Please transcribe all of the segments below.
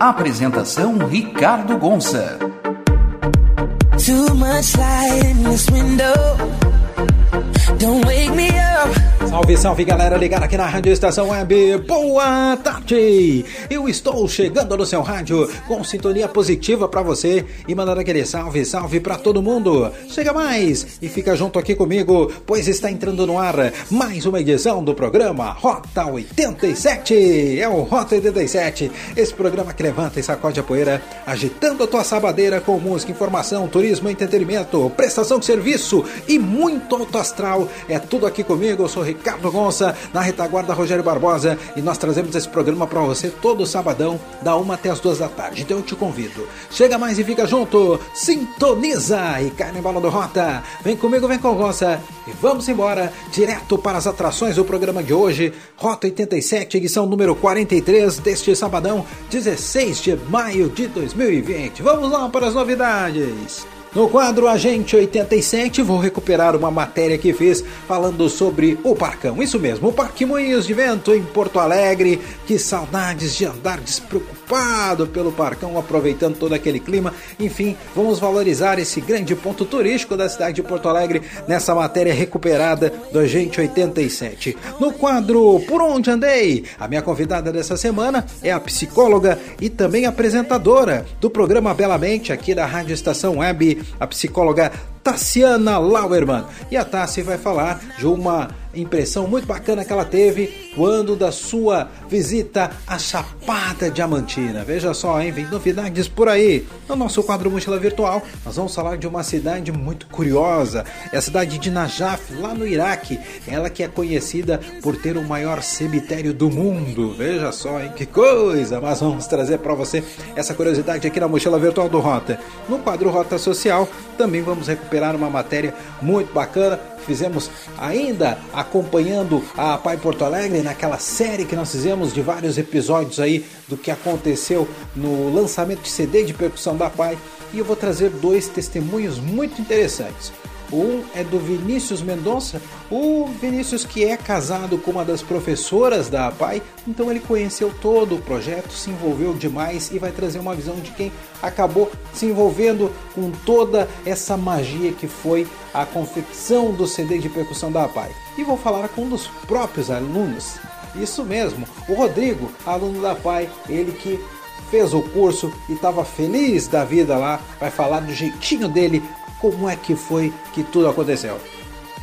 Apresentação Ricardo Gonça. Too much light in this window. Don't wake me up. Salve, salve galera ligada aqui na Rádio Estação Web. Boa tarde! Eu estou chegando no seu rádio com sintonia positiva para você e mandando aquele salve, salve para todo mundo. Chega mais e fica junto aqui comigo, pois está entrando no ar mais uma edição do programa Rota 87. É o Rota 87, esse programa que levanta e sacode a poeira, agitando a tua sabadeira com música, informação, turismo, entretenimento, prestação de serviço e muito alto astral. É tudo aqui comigo, eu sou Ricardo Ricardo Gonça, na retaguarda Rogério Barbosa, e nós trazemos esse programa para você todo sabadão, da uma até as duas da tarde. Então eu te convido, chega mais e fica junto, sintoniza e cai no embalo do Rota. Vem comigo, vem com Gonça e vamos embora, direto para as atrações do programa de hoje, Rota 87, edição número 43 deste sabadão, 16 de maio de 2020. Vamos lá para as novidades. No quadro Agente 87, vou recuperar uma matéria que fiz falando sobre o Parcão. Isso mesmo, o Parque Moinhos de Vento em Porto Alegre. Que saudades de andar despreocupado pelo Parcão, aproveitando todo aquele clima. Enfim, vamos valorizar esse grande ponto turístico da cidade de Porto Alegre nessa matéria recuperada do Agente 87. No quadro Por Onde Andei, a minha convidada dessa semana é a psicóloga e também apresentadora do programa Belamente aqui da Rádio Estação Web a psicóloga Tassiana Lauerman. E a Tassi vai falar de uma impressão muito bacana que ela teve quando da sua visita à Chapada Diamantina. Veja só, hein? Vem novidades por aí. No nosso quadro Mochila Virtual, nós vamos falar de uma cidade muito curiosa. É a cidade de Najaf, lá no Iraque. Ela que é conhecida por ter o maior cemitério do mundo. Veja só, hein? Que coisa! Mas vamos trazer para você essa curiosidade aqui na Mochila Virtual do Rota. No quadro Rota Social, também vamos recuperar uma matéria muito bacana fizemos ainda acompanhando a Pai Porto Alegre naquela série que nós fizemos de vários episódios aí do que aconteceu no lançamento de CD de percussão da Pai e eu vou trazer dois testemunhos muito interessantes. Um é do Vinícius Mendonça, o Vinícius que é casado com uma das professoras da APAI, então ele conheceu todo o projeto, se envolveu demais e vai trazer uma visão de quem acabou se envolvendo com toda essa magia que foi a confecção do CD de percussão da APAI. E vou falar com um dos próprios alunos. Isso mesmo, o Rodrigo, aluno da APAI, ele que fez o curso e estava feliz da vida lá, vai falar do jeitinho dele como é que foi que tudo aconteceu.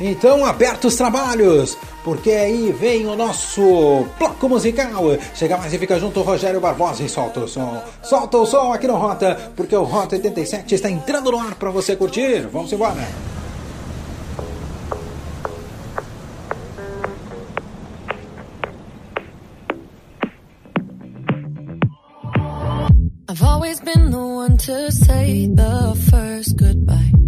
Então aperta os trabalhos, porque aí vem o nosso bloco musical. Chega mais e fica junto Rogério Barbosa e solta o som. Solta o som aqui no Rota, porque o Rota 87 está entrando no ar para você curtir. Vamos embora. I've always been the one to say the first goodbye.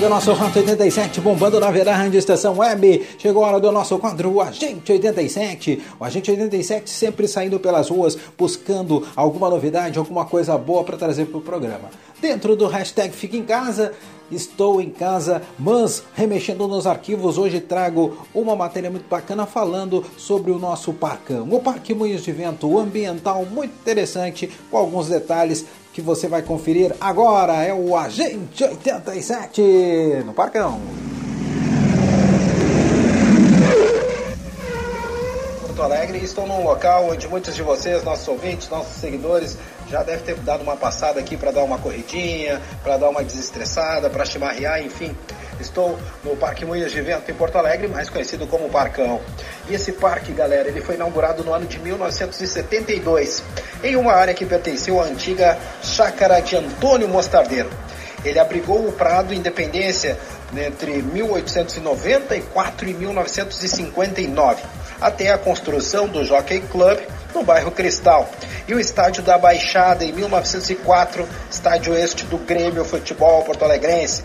Segue o nosso Hot 87 bombando na Rádio Estação Web. Chegou a hora do nosso quadro o Agente 87. O Agente 87 sempre saindo pelas ruas buscando alguma novidade, alguma coisa boa para trazer para o programa. Dentro do hashtag Fica em Casa, Estou em casa, mas remexendo nos arquivos, hoje trago uma matéria muito bacana falando sobre o nosso parcão. O Parque Moinhos de Vento ambiental muito interessante, com alguns detalhes que você vai conferir agora. É o Agente 87 no Parcão. Porto Alegre estou num local onde muitos de vocês, nossos ouvintes, nossos seguidores, já deve ter dado uma passada aqui para dar uma corridinha, para dar uma desestressada, para chimarrear, enfim. Estou no Parque Moinhos de Vento em Porto Alegre, mais conhecido como Parcão. E esse parque, galera, ele foi inaugurado no ano de 1972, em uma área que pertenceu à antiga chácara de Antônio Mostardeiro. Ele abrigou o Prado Independência entre 1894 e 1959, até a construção do Jockey Club no bairro Cristal, e o estádio da Baixada em 1904, estádio este do Grêmio Futebol Porto Alegrense,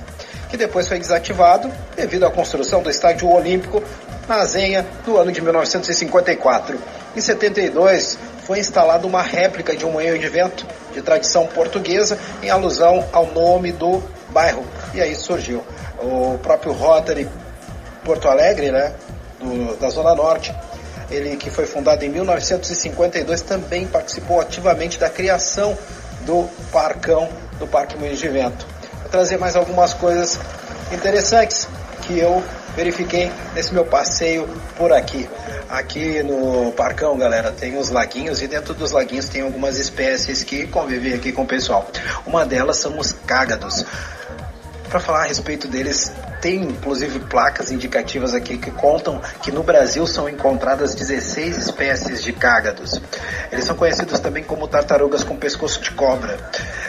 que depois foi desativado devido à construção do estádio Olímpico na Zenha no ano de 1954. Em 72 foi instalada uma réplica de um moinho de vento de tradição portuguesa em alusão ao nome do bairro. E aí surgiu o próprio Rotary Porto Alegre, né, do, da Zona Norte, ele que foi fundado em 1952, também participou ativamente da criação do Parcão, do Parque Moinhos de Vento. Trazer mais algumas coisas interessantes que eu verifiquei nesse meu passeio por aqui. Aqui no Parcão, galera, tem os laguinhos e dentro dos laguinhos tem algumas espécies que convivem aqui com o pessoal. Uma delas são os cágados para falar a respeito deles, tem inclusive placas indicativas aqui que contam que no Brasil são encontradas 16 espécies de cágados. Eles são conhecidos também como tartarugas com pescoço de cobra,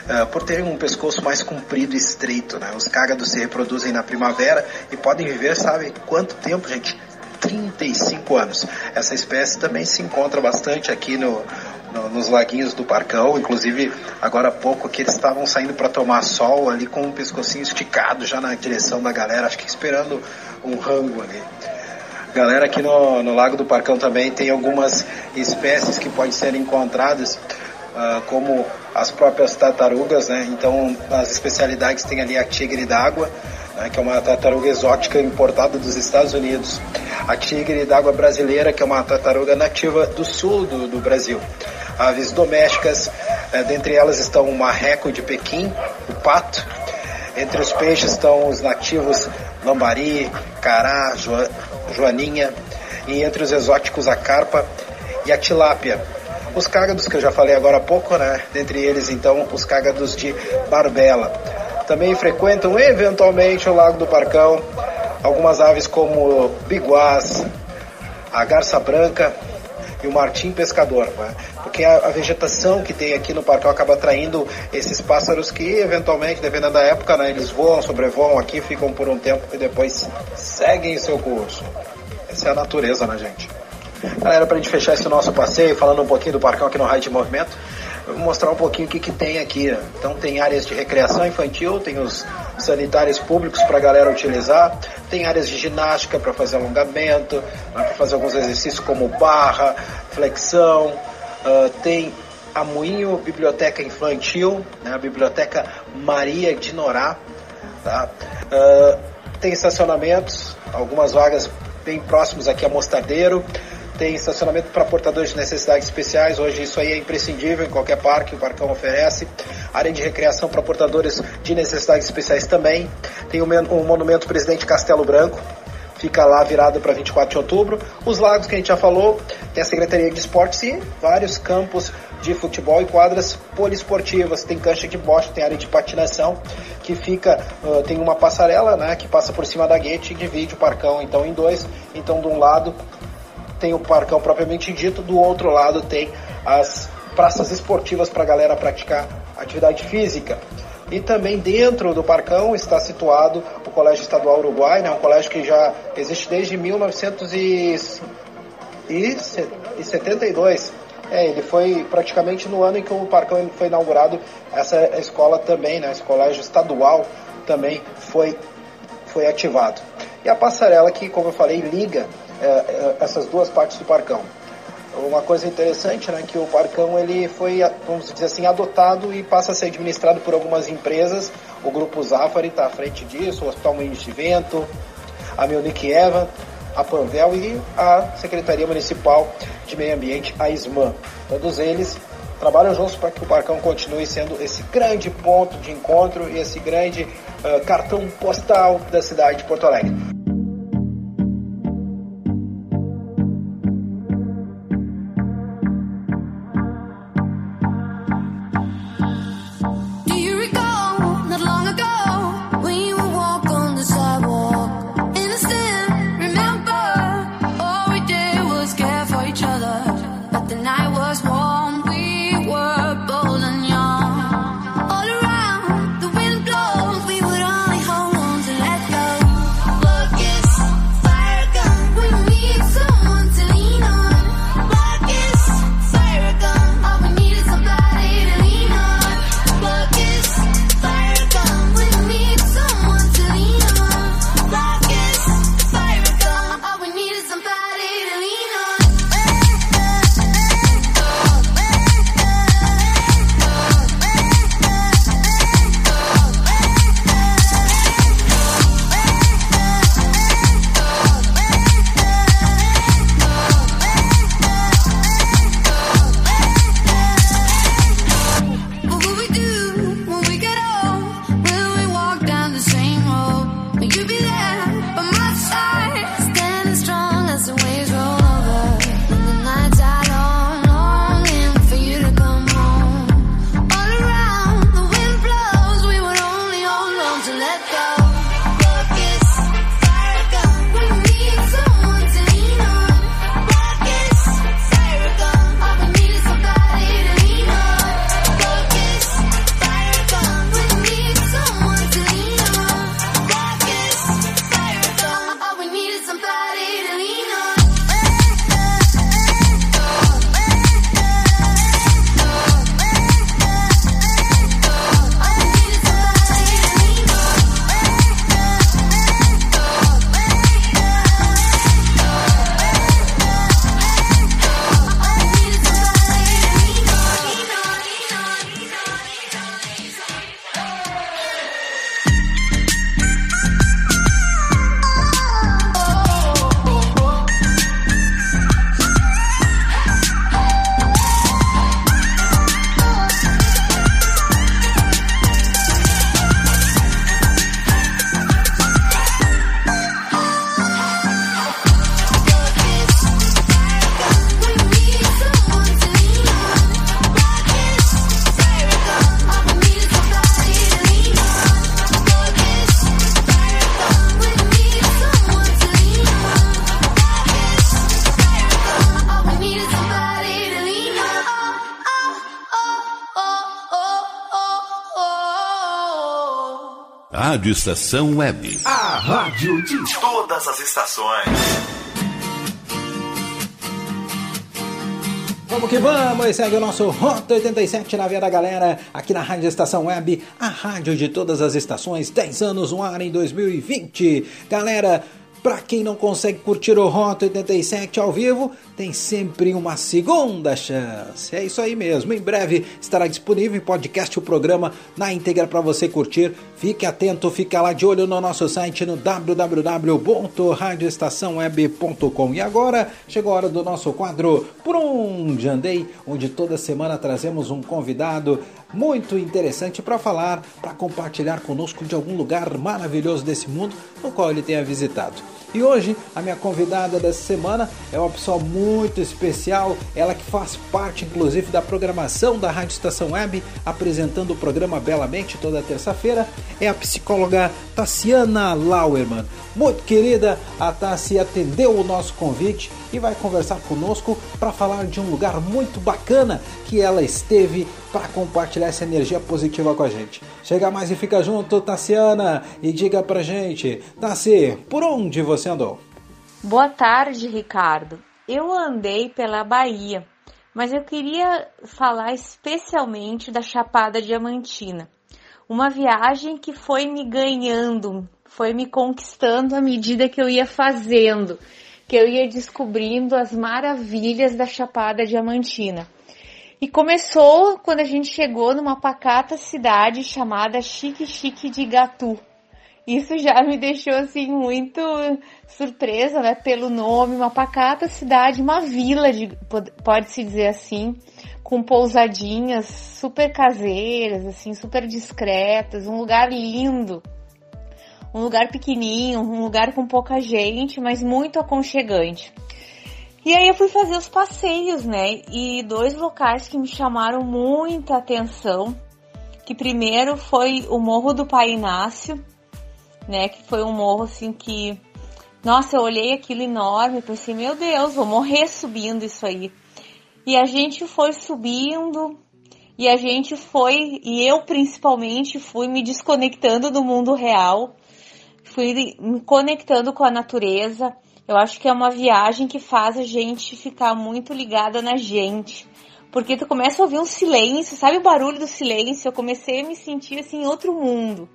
uh, por terem um pescoço mais comprido e estreito. Né? Os cágados se reproduzem na primavera e podem viver, sabe quanto tempo, gente? 35 anos. Essa espécie também se encontra bastante aqui no, no, nos laguinhos do Parcão, inclusive agora há pouco que eles estavam saindo para tomar sol ali com o pescocinho esticado já na direção da galera, acho que esperando um rango ali. Galera aqui no, no Lago do Parcão também tem algumas espécies que podem ser encontradas uh, como as próprias tartarugas, né? Então, as especialidades tem ali a tigre d'água, né? que é uma tartaruga exótica importada dos Estados Unidos. A tigre d'água brasileira, que é uma tartaruga nativa do sul do, do Brasil. Aves domésticas, uh, dentre elas estão o marreco de Pequim, o pato. Entre os peixes estão os nativos lambari, cará, joaninha. E entre os exóticos a carpa e a tilápia. Os cágados que eu já falei agora há pouco, né? Dentre eles, então, os cágados de Barbela. Também frequentam eventualmente o Lago do Parcão algumas aves como biguás, a garça branca e o martim pescador, né? porque a, a, vegetação que tem aqui no parque acaba atraindo esses pássaros que eventualmente, dependendo da época, né, eles voam, sobrevoam aqui, ficam por um tempo e depois seguem seu curso. Essa é a natureza, né, gente? Galera, para a gente fechar esse nosso passeio, falando um pouquinho do parcão aqui no Raio de Movimento, mostrar um pouquinho o que, que tem aqui. Então tem áreas de recreação infantil, tem os sanitários públicos para a galera utilizar, tem áreas de ginástica para fazer alongamento, né, para fazer alguns exercícios como barra, flexão, uh, tem a Moinho Biblioteca Infantil, né, a Biblioteca Maria de Norá, tá? Uh, tem estacionamentos, algumas vagas bem próximos aqui a Mostardeiro, tem estacionamento para portadores de necessidades especiais, hoje isso aí é imprescindível em qualquer parque, o Parcão oferece. Área de recreação para portadores de necessidades especiais também. Tem o, o Monumento Presidente Castelo Branco, fica lá virado para 24 de outubro. Os lagos que a gente já falou, tem a Secretaria de Esportes e vários campos de futebol e quadras poliesportivas. Tem cancha de bocha, tem área de patinação que fica, uh, tem uma passarela, né, que passa por cima da guete e divide o parcão então em dois. Então de um lado tem o parcão propriamente dito, do outro lado tem as praças esportivas para a galera praticar atividade física. E também dentro do Parcão está situado o Colégio Estadual Uruguai, né, um colégio que já existe desde 1972. É, ele foi praticamente no ano em que o Parcão foi inaugurado, essa escola também, né, esse colégio estadual também foi, foi ativado. E a passarela que, como eu falei, liga é, é, essas duas partes do Parcão. Uma coisa interessante, né, que o Parcão ele foi, vamos dizer assim, adotado e passa a ser administrado por algumas empresas. O Grupo Zafari está à frente disso, o Hospital Moinhos de Vento, a Munich Eva, a Panvel e a Secretaria Municipal de Meio Ambiente, a ISMAN. Todos eles trabalham juntos para que o Parcão continue sendo esse grande ponto de encontro e esse grande uh, cartão postal da cidade de Porto Alegre. Rádio Estação Web. A rádio de todas as estações. Vamos que vamos! Segue o nosso Rota 87 na Via da Galera, aqui na Rádio Estação Web, a rádio de todas as estações, 10 anos no ar em 2020. Galera, para quem não consegue curtir o Rota 87 ao vivo, tem sempre uma segunda chance. É isso aí mesmo. Em breve estará disponível em podcast o programa na íntegra para você curtir. Fique atento, fica lá de olho no nosso site no www.radioestaçãoweb.com. E agora chegou a hora do nosso quadro Por onde andei, onde toda semana trazemos um convidado muito interessante para falar, para compartilhar conosco de algum lugar maravilhoso desse mundo no qual ele tenha visitado. E hoje a minha convidada dessa semana é uma pessoa muito especial, ela que faz parte inclusive da programação da Rádio Estação Web, apresentando o programa Belamente toda terça-feira, é a psicóloga Tassiana Lauerman. Muito querida, a Tassi atendeu o nosso convite e vai conversar conosco para falar de um lugar muito bacana que ela esteve para compartilhar essa energia positiva com a gente. Chega mais e fica junto, Tassiana, e diga pra gente, Tassi, por onde você andou? Boa tarde, Ricardo. Eu andei pela Bahia, mas eu queria falar especialmente da Chapada Diamantina. Uma viagem que foi me ganhando, foi me conquistando à medida que eu ia fazendo, que eu ia descobrindo as maravilhas da Chapada Diamantina. E começou quando a gente chegou numa pacata cidade chamada Chique Chique de Gatu. Isso já me deixou assim muito surpresa, né, pelo nome, uma pacata cidade, uma vila de pode-se dizer assim, com pousadinhas super caseiras, assim, super discretas, um lugar lindo. Um lugar pequenininho, um lugar com pouca gente, mas muito aconchegante. E aí eu fui fazer os passeios, né? E dois locais que me chamaram muita atenção, que primeiro foi o Morro do Pai Inácio, né? Que foi um morro assim que, nossa, eu olhei aquilo enorme, pensei, meu Deus, vou morrer subindo isso aí. E a gente foi subindo, e a gente foi, e eu principalmente fui me desconectando do mundo real, fui me conectando com a natureza. Eu acho que é uma viagem que faz a gente ficar muito ligada na gente. Porque tu começa a ouvir um silêncio, sabe o barulho do silêncio? Eu comecei a me sentir assim em outro mundo.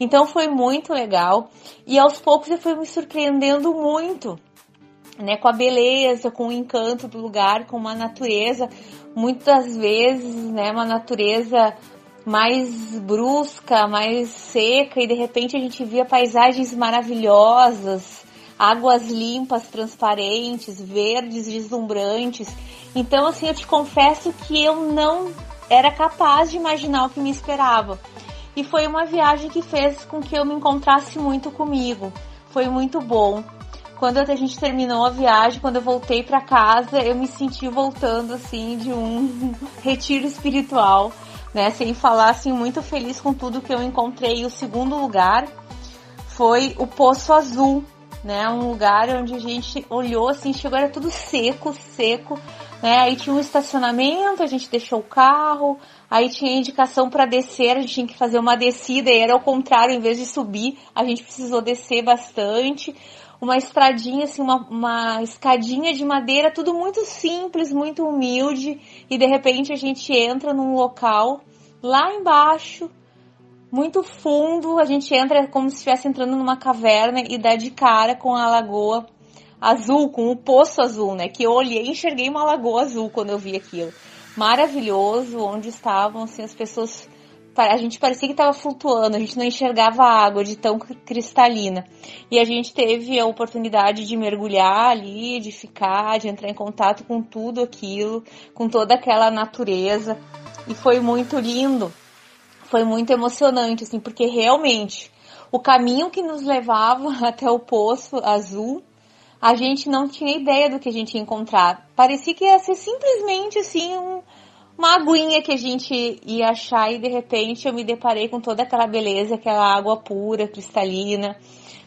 Então foi muito legal. E aos poucos eu fui me surpreendendo muito, né? Com a beleza, com o encanto do lugar, com uma natureza, muitas vezes, né? Uma natureza mais brusca, mais seca, e de repente a gente via paisagens maravilhosas águas limpas, transparentes, verdes, deslumbrantes. Então, assim, eu te confesso que eu não era capaz de imaginar o que me esperava. E foi uma viagem que fez com que eu me encontrasse muito comigo. Foi muito bom. Quando a gente terminou a viagem, quando eu voltei para casa, eu me senti voltando assim de um retiro espiritual, né? Sem falar assim muito feliz com tudo que eu encontrei. O segundo lugar foi o Poço Azul, né? Um lugar onde a gente olhou assim, chegou era tudo seco, seco, né? Aí tinha um estacionamento, a gente deixou o carro, aí tinha indicação para descer, a gente tinha que fazer uma descida e era ao contrário, em vez de subir, a gente precisou descer bastante. Uma estradinha, assim, uma, uma escadinha de madeira, tudo muito simples, muito humilde, e de repente a gente entra num local lá embaixo, muito fundo, a gente entra como se estivesse entrando numa caverna e dá de cara com a lagoa azul, com o poço azul, né? Que eu olhei e enxerguei uma lagoa azul quando eu vi aquilo. Maravilhoso, onde estavam assim as pessoas a gente parecia que estava flutuando, a gente não enxergava a água de tão cristalina. E a gente teve a oportunidade de mergulhar ali, de ficar, de entrar em contato com tudo aquilo, com toda aquela natureza. E foi muito lindo foi muito emocionante, assim, porque realmente o caminho que nos levava até o poço azul, a gente não tinha ideia do que a gente ia encontrar. Parecia que ia ser simplesmente assim um, uma aguinha que a gente ia achar e de repente eu me deparei com toda aquela beleza, aquela água pura, cristalina,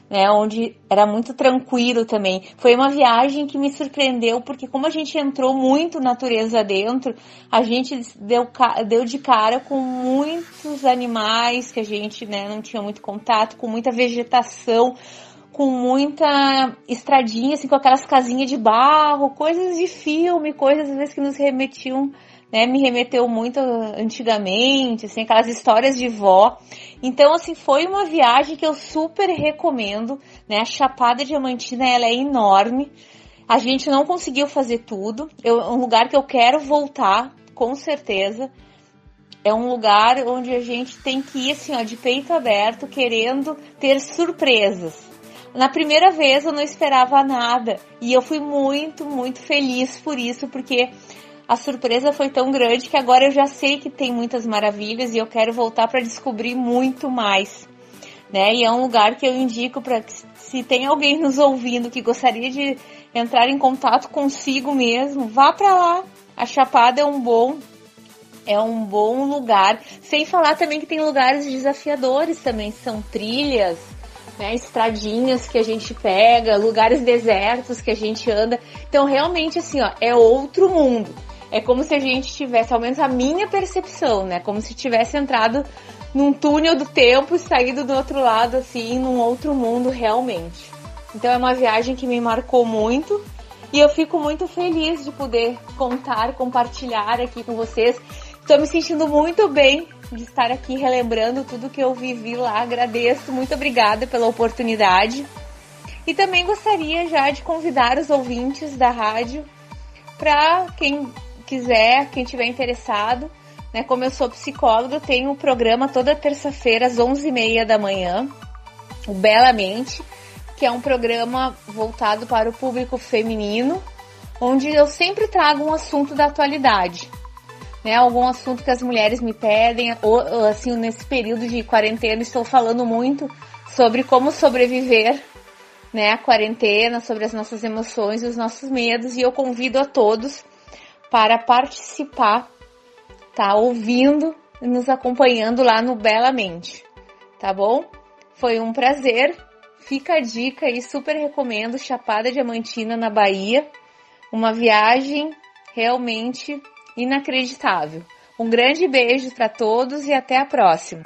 né, onde era muito tranquilo também. Foi uma viagem que me surpreendeu, porque como a gente entrou muito natureza dentro, a gente deu, deu de cara com muitos animais que a gente né, não tinha muito contato, com muita vegetação, com muita estradinha, assim, com aquelas casinhas de barro, coisas de filme, coisas às vezes que nos remetiam né, me remeteu muito antigamente, assim, aquelas histórias de vó. Então, assim, foi uma viagem que eu super recomendo, né? A Chapada Diamantina, ela é enorme. A gente não conseguiu fazer tudo. É um lugar que eu quero voltar, com certeza. É um lugar onde a gente tem que ir assim, ó, de peito aberto, querendo ter surpresas. Na primeira vez eu não esperava nada e eu fui muito, muito feliz por isso, porque a surpresa foi tão grande que agora eu já sei que tem muitas maravilhas e eu quero voltar para descobrir muito mais. Né? E é um lugar que eu indico para que se tem alguém nos ouvindo que gostaria de entrar em contato consigo mesmo, vá para lá. A Chapada é um bom é um bom lugar. Sem falar também que tem lugares desafiadores também, são trilhas, né, estradinhas que a gente pega, lugares desertos que a gente anda. Então realmente assim, ó, é outro mundo é como se a gente tivesse, ao menos a minha percepção, né? Como se tivesse entrado num túnel do tempo e saído do outro lado, assim, num outro mundo realmente. Então é uma viagem que me marcou muito e eu fico muito feliz de poder contar, compartilhar aqui com vocês. Estou me sentindo muito bem de estar aqui relembrando tudo que eu vivi lá. Agradeço, muito obrigada pela oportunidade. E também gostaria já de convidar os ouvintes da rádio para quem quiser, quem tiver interessado, né, como eu sou psicóloga, eu tenho um programa toda terça-feira às 11h30 da manhã, o Belamente, que é um programa voltado para o público feminino, onde eu sempre trago um assunto da atualidade. Né, algum assunto que as mulheres me pedem, ou assim, nesse período de quarentena, estou falando muito sobre como sobreviver né, a quarentena, sobre as nossas emoções e os nossos medos, e eu convido a todos para participar, tá? Ouvindo e nos acompanhando lá no Belamente, tá bom? Foi um prazer. Fica a dica e super recomendo Chapada Diamantina na Bahia. Uma viagem realmente inacreditável. Um grande beijo para todos e até a próxima.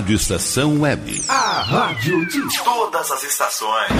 Rádio Estação Web. A rádio de todas as estações.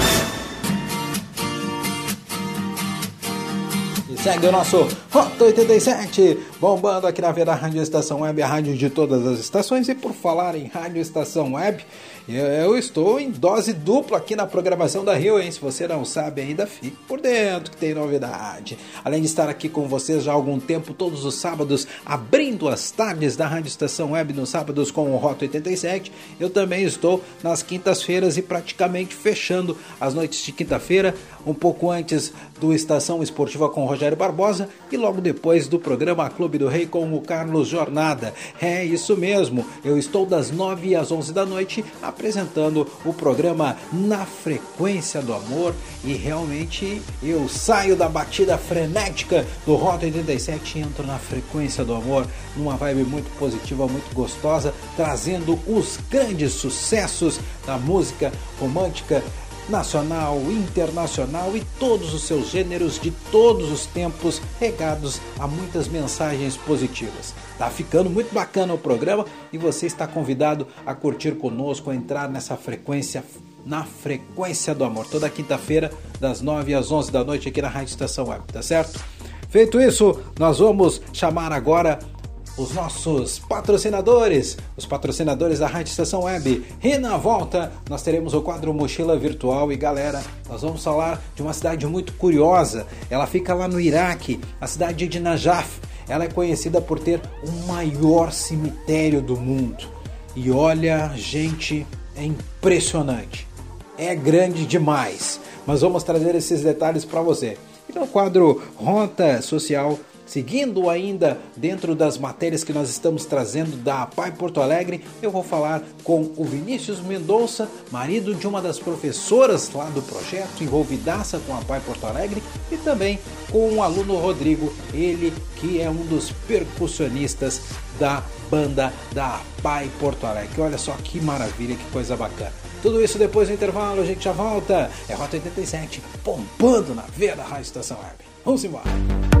segue o nosso Rota 87, bombando aqui na Vera Rádio Estação Web, a rádio de todas as estações. E por falar em Rádio Estação Web, eu estou em dose dupla aqui na programação da Rio, hein? Se você não sabe ainda, fique por dentro que tem novidade. Além de estar aqui com vocês já há algum tempo, todos os sábados, abrindo as tardes da Rádio Estação Web nos sábados com o Rota 87, eu também estou nas quintas-feiras e praticamente fechando as noites de quinta-feira, um pouco antes do Estação Esportiva com Rogério Barbosa e logo depois do programa Clube do Rei com o Carlos Jornada. É isso mesmo, eu estou das 9 às 11 da noite apresentando o programa Na Frequência do Amor e realmente eu saio da batida frenética do Rota 87 e entro na Frequência do Amor numa vibe muito positiva, muito gostosa, trazendo os grandes sucessos da música romântica nacional, internacional e todos os seus gêneros de todos os tempos, regados a muitas mensagens positivas. Tá ficando muito bacana o programa e você está convidado a curtir conosco, a entrar nessa frequência na frequência do amor, toda quinta-feira das 9 às 11 da noite aqui na Rádio Estação Web, tá certo? Feito isso, nós vamos chamar agora os nossos patrocinadores, os patrocinadores da Rádio Estação Web. E na volta nós teremos o quadro Mochila Virtual e galera, nós vamos falar de uma cidade muito curiosa. Ela fica lá no Iraque, a cidade de Najaf. Ela é conhecida por ter o maior cemitério do mundo. E olha, gente, é impressionante. É grande demais. Mas vamos trazer esses detalhes para você. E no quadro Rota Social Seguindo ainda dentro das matérias que nós estamos trazendo da Pai Porto Alegre, eu vou falar com o Vinícius Mendonça, marido de uma das professoras lá do projeto, envolvidaça com a Pai Porto Alegre, e também com o aluno Rodrigo, ele que é um dos percussionistas da banda da Pai Porto Alegre. Olha só que maravilha, que coisa bacana. Tudo isso depois do intervalo, a gente já volta. É Rota 87, pompando na veia da Rádio Estação Web. Vamos embora.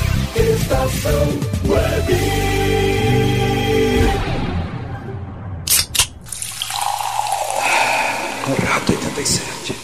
Estação Web. Rato 87.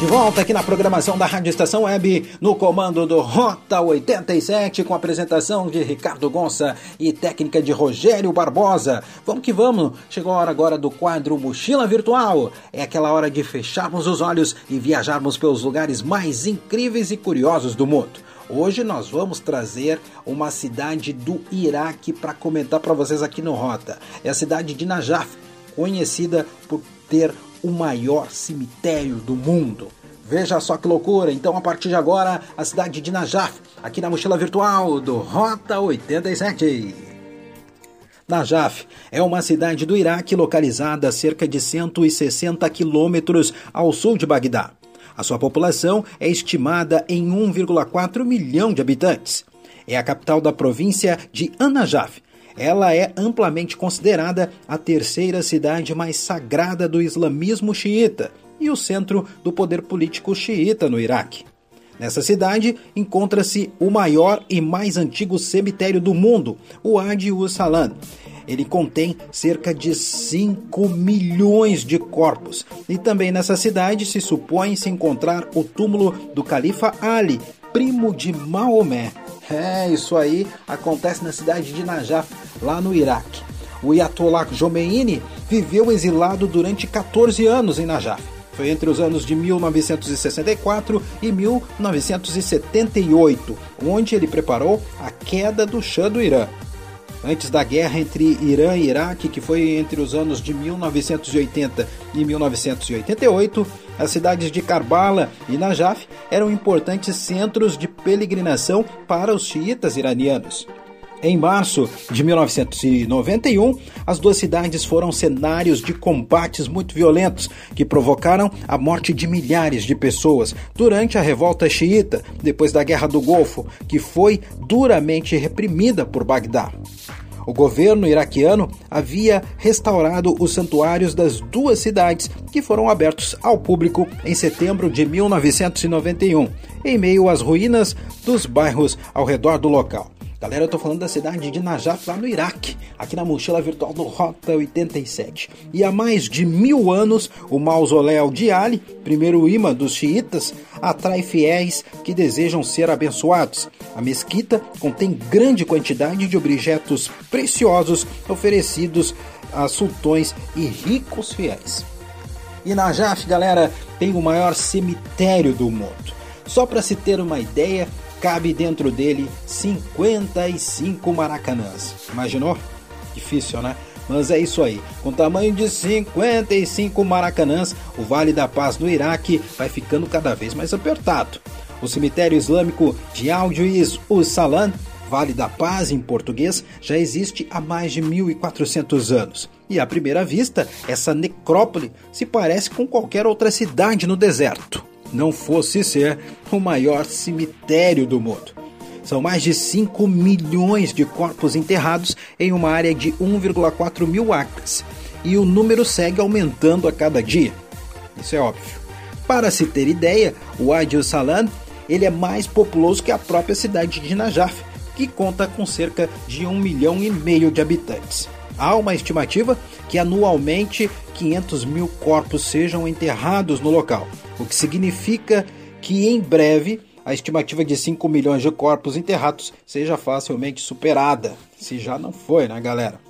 De volta aqui na programação da Rádio Estação Web, no comando do Rota 87, com apresentação de Ricardo Gonça e técnica de Rogério Barbosa. Vamos que vamos! Chegou a hora agora do quadro Mochila Virtual. É aquela hora de fecharmos os olhos e viajarmos pelos lugares mais incríveis e curiosos do mundo. Hoje nós vamos trazer uma cidade do Iraque para comentar para vocês aqui no Rota. É a cidade de Najaf, conhecida por ter o maior cemitério do mundo. Veja só que loucura! Então, a partir de agora, a cidade de Najaf, aqui na mochila virtual do Rota 87. Najaf é uma cidade do Iraque localizada a cerca de 160 quilômetros ao sul de Bagdá. A sua população é estimada em 1,4 milhão de habitantes. É a capital da província de An-Najaf. Ela é amplamente considerada a terceira cidade mais sagrada do islamismo xiita e o centro do poder político xiita no Iraque. Nessa cidade encontra-se o maior e mais antigo cemitério do mundo, o Adi Salan. Ele contém cerca de 5 milhões de corpos. E também nessa cidade se supõe se encontrar o túmulo do califa Ali, primo de Maomé. É, isso aí acontece na cidade de Najaf, lá no Iraque. O Ayatollah Khomeini viveu exilado durante 14 anos em Najaf. Foi entre os anos de 1964 e 1978, onde ele preparou a queda do Shah do Irã. Antes da guerra entre Irã e Iraque, que foi entre os anos de 1980 e 1988, as cidades de Karbala e Najaf eram importantes centros de peregrinação para os xiitas iranianos. Em março de 1991, as duas cidades foram cenários de combates muito violentos que provocaram a morte de milhares de pessoas durante a revolta xiita, depois da Guerra do Golfo, que foi duramente reprimida por Bagdá. O governo iraquiano havia restaurado os santuários das duas cidades, que foram abertos ao público em setembro de 1991, em meio às ruínas dos bairros ao redor do local. Galera, eu tô falando da cidade de Najaf, lá no Iraque, aqui na mochila virtual do Rota 87. E há mais de mil anos, o mausoléu de Ali, primeiro imã dos xiitas, atrai fiéis que desejam ser abençoados. A mesquita contém grande quantidade de objetos preciosos oferecidos a sultões e ricos fiéis. E Najaf, galera, tem o maior cemitério do mundo. Só para se ter uma ideia, cabe dentro dele 55 maracanãs. Imaginou? Difícil, né? Mas é isso aí. Com tamanho de 55 maracanãs, o Vale da Paz no Iraque vai ficando cada vez mais apertado. O cemitério islâmico de Al-Juiz Salan, Vale da Paz em português, já existe há mais de 1400 anos. E à primeira vista, essa necrópole se parece com qualquer outra cidade no deserto não fosse ser o maior cemitério do mundo. São mais de 5 milhões de corpos enterrados em uma área de 1,4 mil acres. E o número segue aumentando a cada dia. Isso é óbvio. Para se ter ideia, o Adil Salam ele é mais populoso que a própria cidade de Najaf, que conta com cerca de um milhão e meio de habitantes. Há uma estimativa que anualmente 500 mil corpos sejam enterrados no local, o que significa que em breve a estimativa de 5 milhões de corpos enterrados seja facilmente superada, se já não foi, né, galera?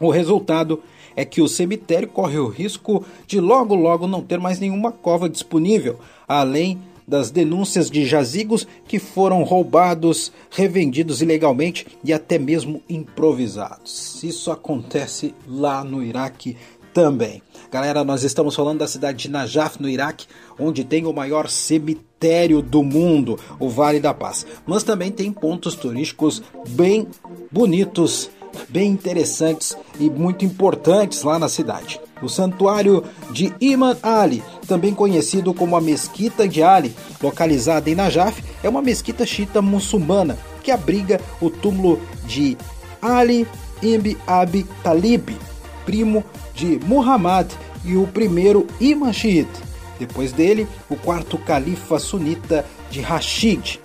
O resultado é que o cemitério corre o risco de logo logo não ter mais nenhuma cova disponível, além das denúncias de jazigos que foram roubados, revendidos ilegalmente e até mesmo improvisados. Isso acontece lá no Iraque também. Galera, nós estamos falando da cidade de Najaf, no Iraque, onde tem o maior cemitério do mundo, o Vale da Paz. Mas também tem pontos turísticos bem bonitos, bem interessantes e muito importantes lá na cidade. O santuário de Imam Ali, também conhecido como a Mesquita de Ali, localizada em Najaf, é uma mesquita xiita muçulmana que abriga o túmulo de Ali ibn Abi Talib, primo de Muhammad e o primeiro Imam Xiita. Depois dele, o quarto califa sunita de Rashid.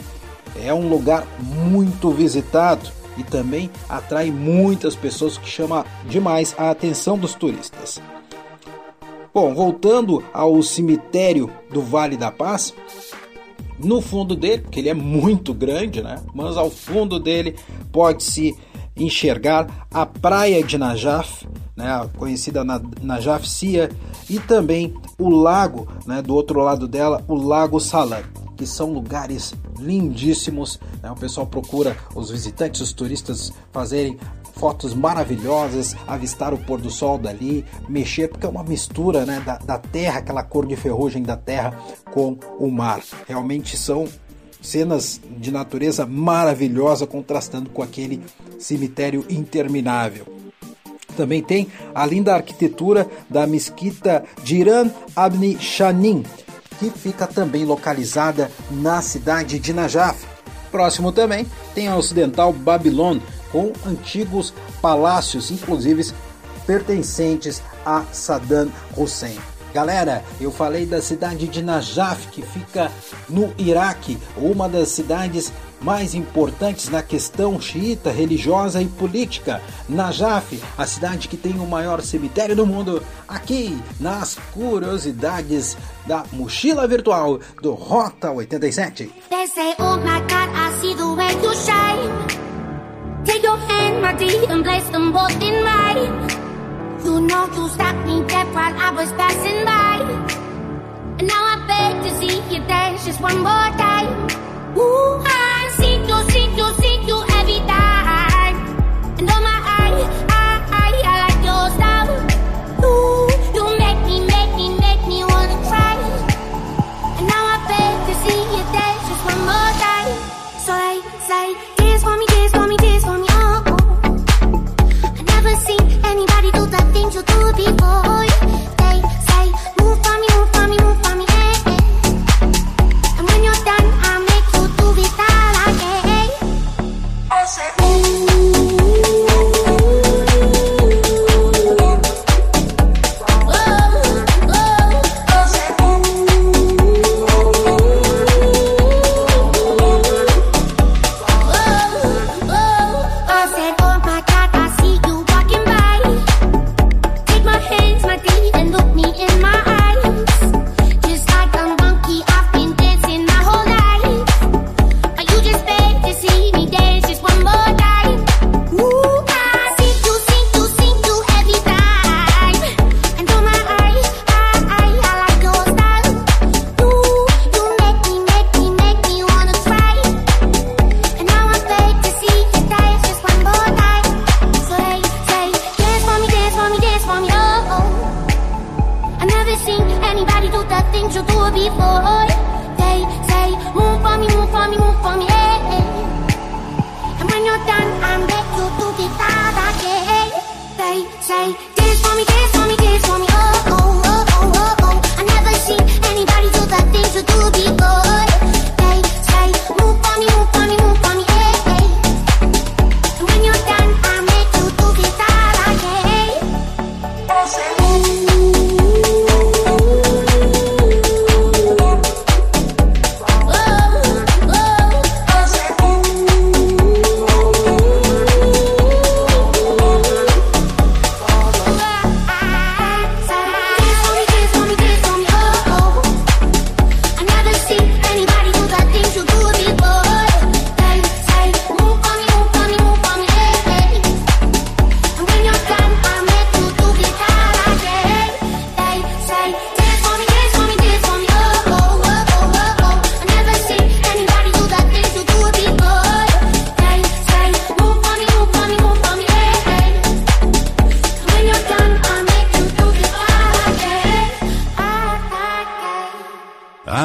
É um lugar muito visitado e também atrai muitas pessoas que chama demais a atenção dos turistas. Bom, voltando ao cemitério do Vale da Paz, no fundo dele, porque ele é muito grande, né? Mas ao fundo dele pode-se enxergar a praia de Najaf, né, conhecida na Najaf Sia, e também o lago, né, do outro lado dela, o Lago Salam, que são lugares lindíssimos. Né, o pessoal procura os visitantes, os turistas fazerem fotos maravilhosas, avistar o pôr do sol dali, mexer, porque é uma mistura né, da, da terra, aquela cor de ferrugem da terra com o mar. Realmente são cenas de natureza maravilhosa contrastando com aquele cemitério interminável. Também tem a linda arquitetura da mesquita Jiran Abni Shanin, que fica também localizada na cidade de Najaf. Próximo também tem a ocidental Babilônia, com antigos palácios, inclusive pertencentes a Saddam Hussein. Galera, eu falei da cidade de Najaf, que fica no Iraque, uma das cidades mais importantes na questão xiita, religiosa e política. Najaf, a cidade que tem o maior cemitério do mundo, aqui nas curiosidades da mochila virtual do Rota 87. They say, oh my God, I see the way you shine. Take your hand, my dear, and place them both in mine. You know you stopped me dead while I was passing by. And now I beg to see you dance just one more time. Ooh, I the things you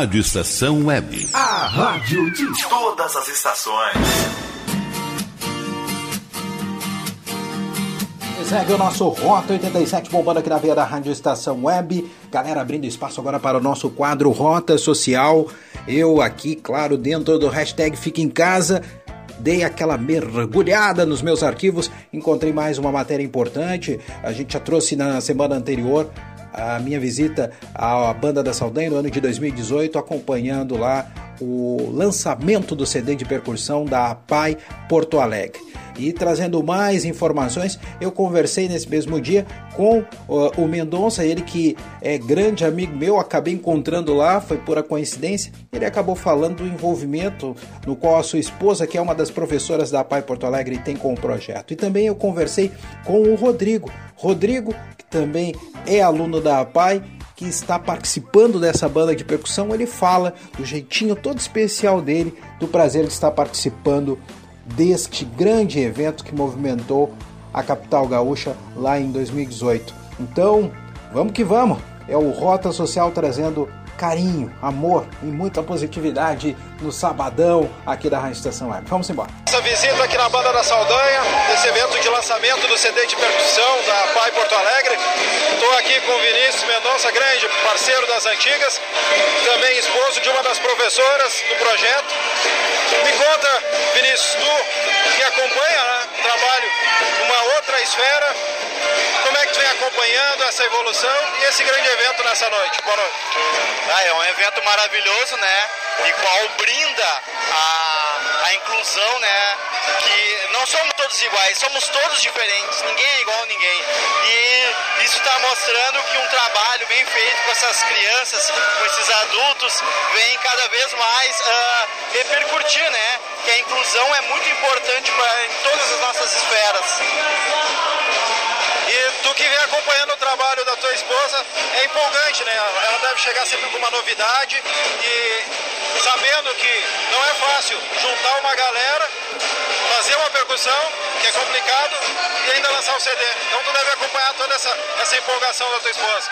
Rádio Estação Web. A rádio de todas as estações. Segue o nosso Rota 87 bombando aqui na veia da Rádio Estação Web. Galera, abrindo espaço agora para o nosso quadro Rota Social. Eu aqui, claro, dentro do hashtag Fica em Casa, dei aquela mergulhada nos meus arquivos, encontrei mais uma matéria importante. A gente já trouxe na semana anterior a minha visita à Banda da Saldanha no ano de 2018, acompanhando lá o lançamento do CD de percussão da PAI Porto Alegre. E trazendo mais informações, eu conversei nesse mesmo dia com uh, o Mendonça, ele que é grande amigo meu, acabei encontrando lá, foi pura coincidência. Ele acabou falando do envolvimento no qual a sua esposa, que é uma das professoras da PAI Porto Alegre, tem com o projeto. E também eu conversei com o Rodrigo. Rodrigo, que também é aluno da PAI, que está participando dessa banda de percussão, ele fala do jeitinho todo especial dele, do prazer de estar participando deste grande evento que movimentou a capital gaúcha lá em 2018. Então, vamos que vamos! É o Rota Social trazendo carinho, amor e muita positividade no sabadão aqui da Rádio Estação Web. Vamos embora. Essa visita aqui na Banda da Saldanha, esse evento de lançamento do CD de percussão da PAI Porto Alegre. Estou aqui com o Vinícius Mendonça, grande parceiro das antigas, também esposo de uma das professoras do projeto. Me conta, Vinícius, tu que acompanha né, o trabalho numa outra esfera, como é que tu vem acompanhando essa evolução e esse grande evento nessa noite? Boa noite. Ah, é um evento maravilhoso, né? Qual brinda a, a inclusão, né? Que não somos todos iguais, somos todos diferentes, ninguém é igual a ninguém. E isso está mostrando que um trabalho bem feito com essas crianças, com esses adultos, vem cada vez mais uh, repercutir, né? Que a inclusão é muito importante pra, em todas as nossas esferas. Tu que vem acompanhando o trabalho da tua esposa, é empolgante, né? Ela deve chegar sempre com uma novidade e sabendo que não é fácil juntar uma galera, fazer uma percussão, que é complicado, e ainda lançar o CD. Então tu deve acompanhar toda essa, essa empolgação da tua esposa.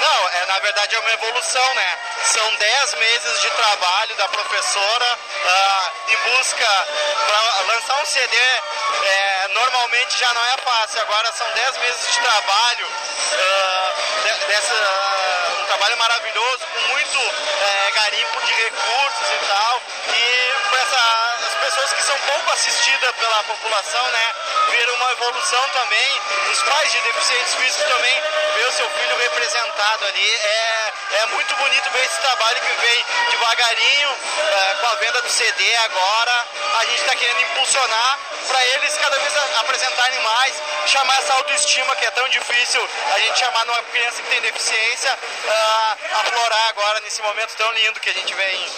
Não, é, na verdade é uma evolução, né? São 10 meses de trabalho da professora uh, em busca para lançar um CD. É, normalmente já não é fácil, agora são 10 meses de trabalho, uh, de, dessa, uh, um trabalho maravilhoso, com muito é, garimpo de recursos e tal, e com essa, as pessoas que são pouco assistidas pela população, né? Ver uma evolução também, os pais de deficientes físicos também, ver o seu filho representado ali, é, é muito bonito ver esse trabalho que vem devagarinho, é, com a venda do CD agora, a gente está querendo impulsionar para eles cada vez apresentarem mais, chamar essa autoestima que é tão difícil a gente chamar numa criança que tem deficiência, uh, aflorar agora nesse momento tão lindo que a gente vem,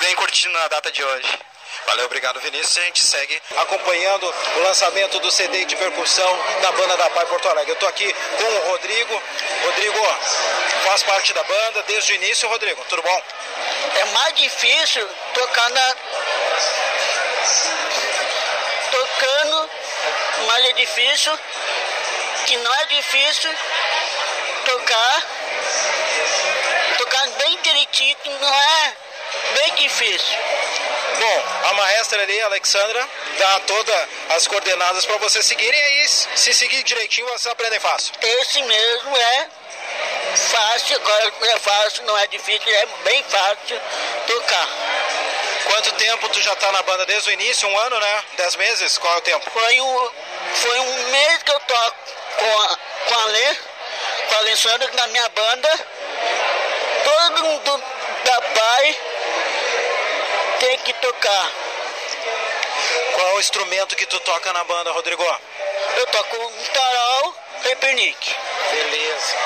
vem curtindo na data de hoje. Valeu, obrigado Vinícius. A gente segue acompanhando o lançamento do CD de percussão da banda da Pai Porto Alegre. Eu estou aqui com o Rodrigo. Rodrigo faz parte da banda desde o início. Rodrigo, tudo bom? É mais difícil tocar na. Tocando, mas é difícil. Que não é difícil tocar. Tocar bem direitinho, não é bem difícil. Bom, a maestra ali, a Alexandra, dá todas as coordenadas para vocês seguirem aí. Se seguir direitinho, vocês aprendem fácil. Esse mesmo é fácil, agora é fácil, não é difícil, é bem fácil tocar. Quanto tempo tu já tá na banda desde o início? Um ano, né? Dez meses? Qual é o tempo? Foi um, foi um mês que eu toco com a, com a Lê, com a Alessandra na minha banda. Todo mundo da Pai tem que tocar. Qual é o instrumento que tu toca na banda, Rodrigo? Eu toco um tarol e pernique. Beleza.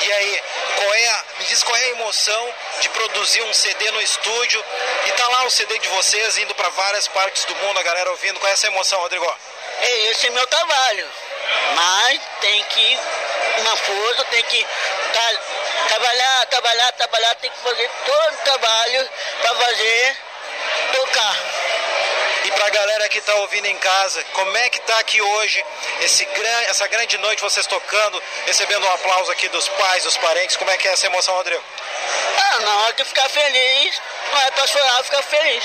E aí, qual é a, me diz qual é a emoção de produzir um CD no estúdio e tá lá o CD de vocês indo para várias partes do mundo, a galera ouvindo. Qual é essa emoção, Rodrigo? É esse meu trabalho. Mas tem que uma força, tem que tá, trabalhar, trabalhar, trabalhar, tem que fazer todo o trabalho para fazer tocar. E para a galera que está ouvindo em casa, como é que está aqui hoje, esse gran, essa grande noite, vocês tocando, recebendo um aplauso aqui dos pais, dos parentes, como é que é essa emoção, Rodrigo? Ah, na hora de ficar feliz, não é pra chorar, ficar feliz.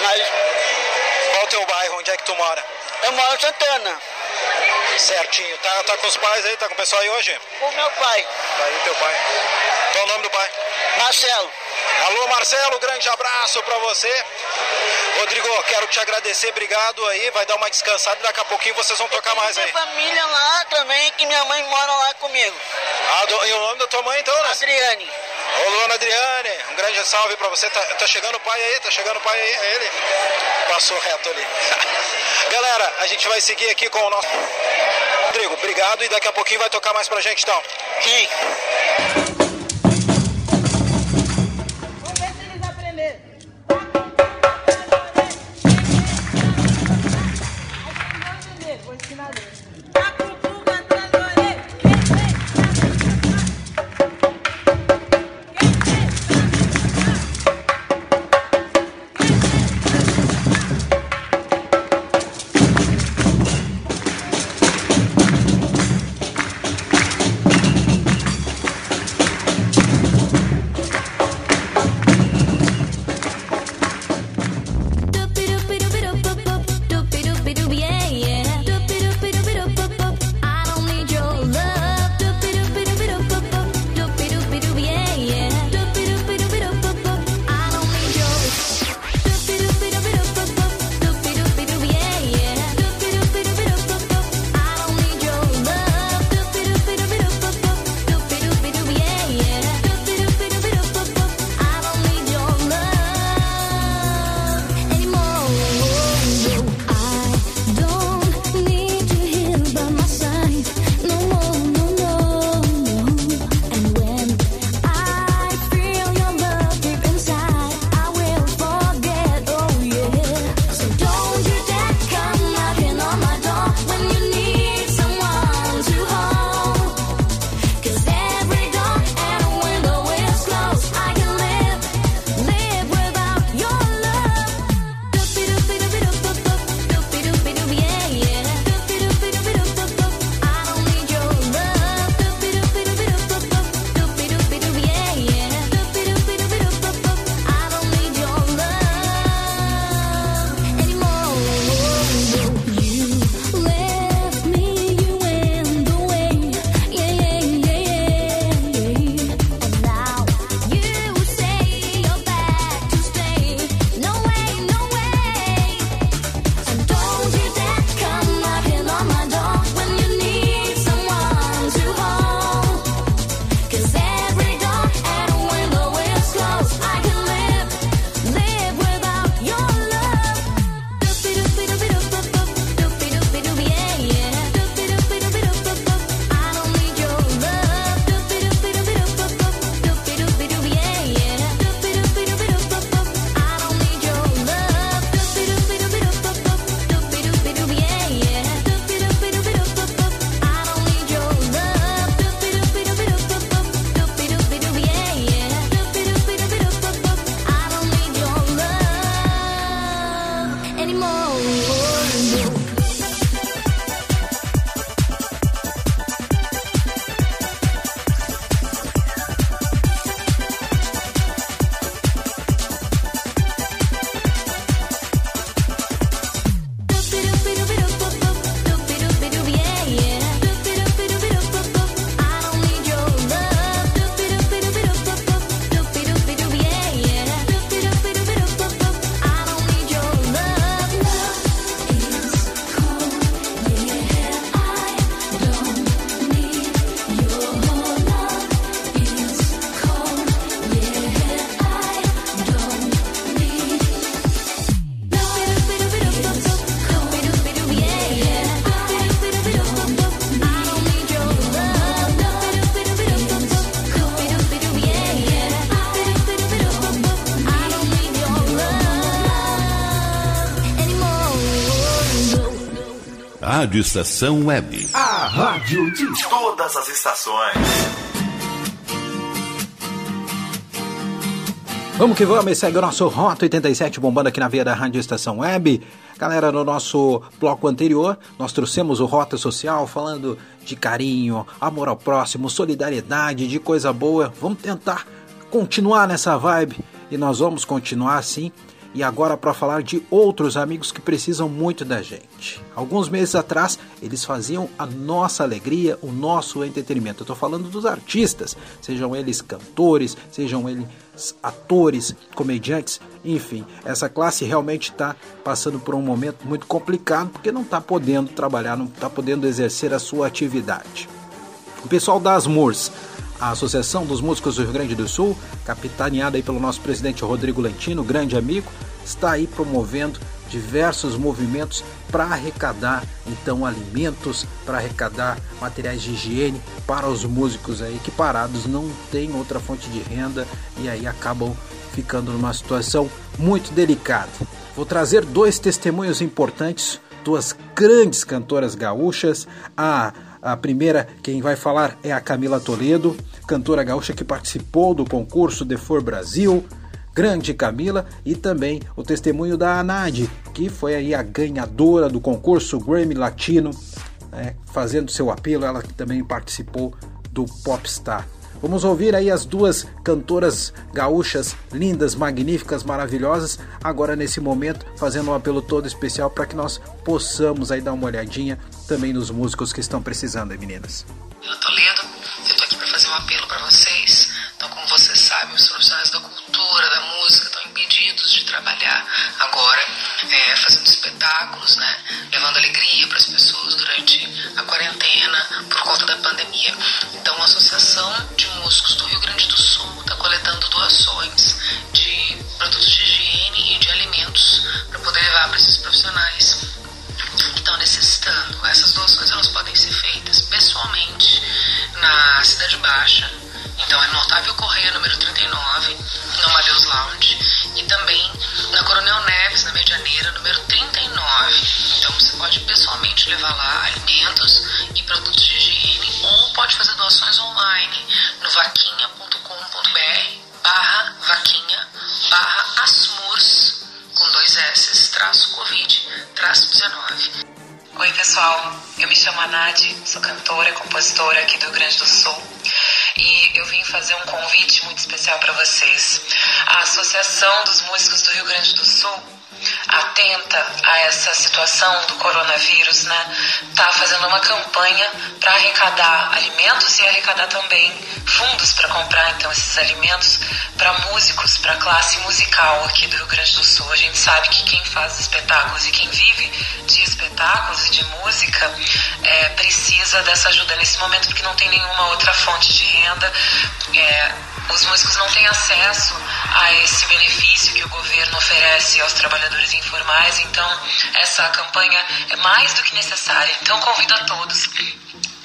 Mas. Qual o teu bairro? Onde é que tu mora? Eu moro em Santana. Certinho. Tá, tá com os pais aí? Tá com o pessoal aí hoje? Com meu pai. Tá aí teu pai. Qual o nome do pai? Marcelo. Alô, Marcelo, grande abraço para você. Rodrigo, quero te agradecer, obrigado aí. Vai dar uma descansada e daqui a pouquinho vocês vão tocar mais aí. Minha família lá também, que minha mãe mora lá comigo. Ah, do, e o nome da tua mãe então, né? Adriane. Ô, dona Adriane, um grande salve para você. Tá, tá, chegando o pai aí, tá chegando o pai aí, é ele. Passou reto ali. Galera, a gente vai seguir aqui com o nosso. Rodrigo, obrigado e daqui a pouquinho vai tocar mais pra gente então. Sim. Rádio Estação Web. A rádio de todas as estações. Vamos que vamos, segue o nosso Rota 87 bombando aqui na via da Rádio Estação Web. Galera, no nosso bloco anterior, nós trouxemos o Rota Social falando de carinho, amor ao próximo, solidariedade, de coisa boa. Vamos tentar continuar nessa vibe e nós vamos continuar assim. E agora para falar de outros amigos que precisam muito da gente. Alguns meses atrás, eles faziam a nossa alegria, o nosso entretenimento. Eu estou falando dos artistas, sejam eles cantores, sejam eles atores, comediantes, enfim, essa classe realmente está passando por um momento muito complicado porque não está podendo trabalhar, não está podendo exercer a sua atividade. O pessoal das MURS a Associação dos Músicos do Rio Grande do Sul, capitaneada aí pelo nosso presidente Rodrigo Lentino, grande amigo, está aí promovendo diversos movimentos para arrecadar então alimentos, para arrecadar materiais de higiene para os músicos aí que parados não têm outra fonte de renda e aí acabam ficando numa situação muito delicada. Vou trazer dois testemunhos importantes, duas grandes cantoras gaúchas, a a primeira, quem vai falar é a Camila Toledo, cantora gaúcha que participou do concurso The For Brasil. Grande Camila e também o testemunho da Anad, que foi aí a ganhadora do concurso Grammy Latino, né, fazendo seu apelo, ela que também participou do Popstar. Vamos ouvir aí as duas cantoras gaúchas lindas, magníficas, maravilhosas, agora nesse momento fazendo um apelo todo especial para que nós possamos aí dar uma olhadinha também nos músicos que estão precisando, hein, meninas. Eu Toledo, eu tô aqui para fazer um apelo para vocês. Então, como vocês sabem, os profissionais da cultura, da música estão impedidos de trabalhar agora, é, fazendo espetáculos, né, levando alegria para as pessoas durante a quarentena por conta da pandemia. Então, a Associação de Músicos do Rio Grande do Sul está coletando doações de produtos de higiene e de alimentos para poder levar para esses profissionais que estão necessitando. Essas doações elas podem ser feitas pessoalmente na Cidade Baixa, então é no Otávio Correia, número 39, no Amadeus Lounge, e também na Coronel Neves, na Medianeira, número 39. Então você pode pessoalmente levar lá alimentos e produtos de higiene ou pode fazer doações online no vaquinha.com.br barra vaquinha barra asmurs com dois S, traço Covid, traço 19. Oi pessoal, eu me chamo Anadi, sou cantora e compositora aqui do Rio Grande do Sul e eu vim fazer um convite muito especial para vocês. A Associação dos Músicos do Rio Grande do Sul atenta a essa situação do coronavírus, né, tá fazendo uma campanha para arrecadar alimentos e arrecadar também fundos para comprar então esses alimentos para músicos, para a classe musical aqui do Rio Grande do Sul. A gente sabe que quem faz espetáculos e quem vive de espetáculos e de música é, precisa dessa ajuda nesse momento porque não tem nenhuma outra fonte de renda. É, os músicos não têm acesso a esse benefício que o governo oferece aos trabalhadores informais, então essa campanha é mais do que necessária. Então convido a todos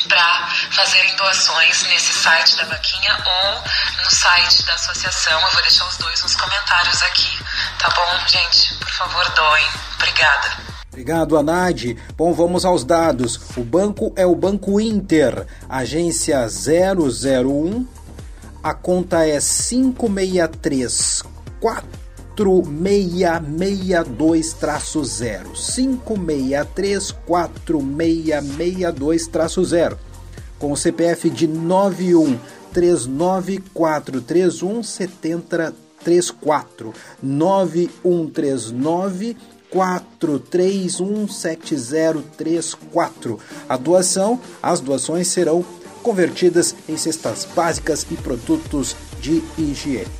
para fazerem doações nesse site da Vaquinha ou no site da associação. Eu vou deixar os dois nos comentários aqui, tá bom, gente? Por favor, doem. Obrigada. Obrigado, Anad. Bom, vamos aos dados. O banco é o Banco Inter, agência 001. A conta é 563 4662-0. 563-4662-0. Com o CPF de 91394317034. 9139 4317034. A doação, as doações serão convertidas em cestas básicas e produtos de higiene.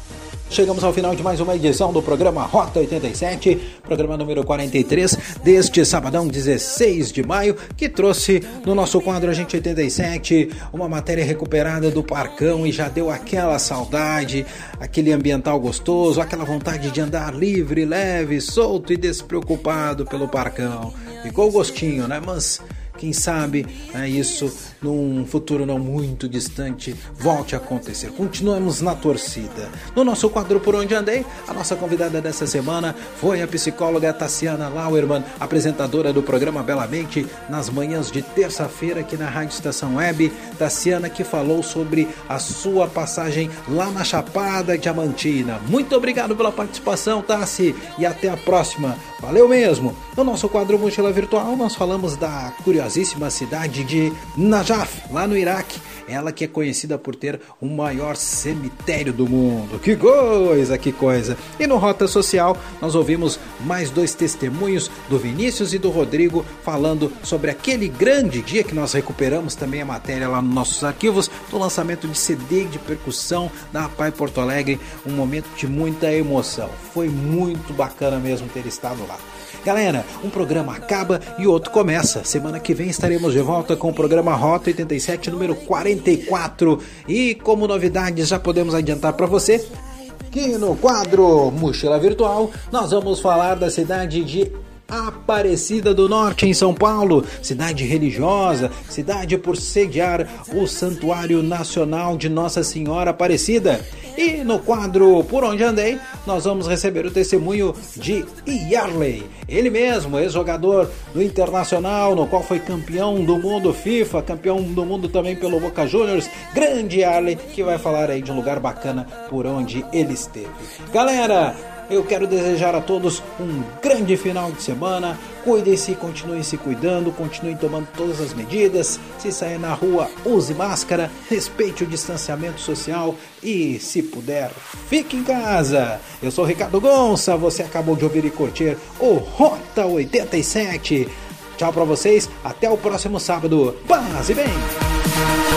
Chegamos ao final de mais uma edição do programa Rota 87, programa número 43 deste sabadão 16 de maio, que trouxe no nosso quadro Agente 87 uma matéria recuperada do Parcão e já deu aquela saudade, aquele ambiental gostoso, aquela vontade de andar livre, leve, solto e despreocupado pelo Parcão. Ficou gostinho, né? Mas quem sabe é isso num futuro não muito distante volte a acontecer. Continuamos na torcida. No nosso quadro Por Onde Andei, a nossa convidada dessa semana foi a psicóloga Tassiana Lauerman, apresentadora do programa Belamente, nas manhãs de terça-feira aqui na Rádio Estação Web. Tassiana que falou sobre a sua passagem lá na Chapada Diamantina. Muito obrigado pela participação, Tassi, e até a próxima. Valeu mesmo! No nosso quadro Mochila Virtual, nós falamos da curiosíssima cidade de Najaf, lá no Iraque. Ela que é conhecida por ter o maior cemitério do mundo. Que coisa, que coisa! E no Rota Social, nós ouvimos mais dois testemunhos do Vinícius e do Rodrigo falando sobre aquele grande dia que nós recuperamos também a matéria lá nos nossos arquivos do lançamento de CD de percussão da Pai Porto Alegre. Um momento de muita emoção. Foi muito bacana mesmo ter estado lá. Galera, um programa acaba e outro começa. Semana que vem estaremos de volta com o programa Rota 87, número 44. E como novidades, já podemos adiantar para você que no quadro Mochila Virtual nós vamos falar da cidade de Aparecida do Norte, em São Paulo, cidade religiosa, cidade por sediar o Santuário Nacional de Nossa Senhora Aparecida. E no quadro Por Onde Andei, nós vamos receber o testemunho de Yarley, ele mesmo, ex-jogador do Internacional, no qual foi campeão do mundo FIFA, campeão do mundo também pelo Boca Juniors, grande Yarley, que vai falar aí de um lugar bacana por onde ele esteve. Galera, eu quero desejar a todos um grande final de semana. Cuidem-se, continuem se cuidando, continuem tomando todas as medidas. Se sair na rua, use máscara, respeite o distanciamento social e, se puder, fique em casa. Eu sou Ricardo Gonça, você acabou de ouvir e curtir o Rota 87. Tchau para vocês, até o próximo sábado. Paz e bem!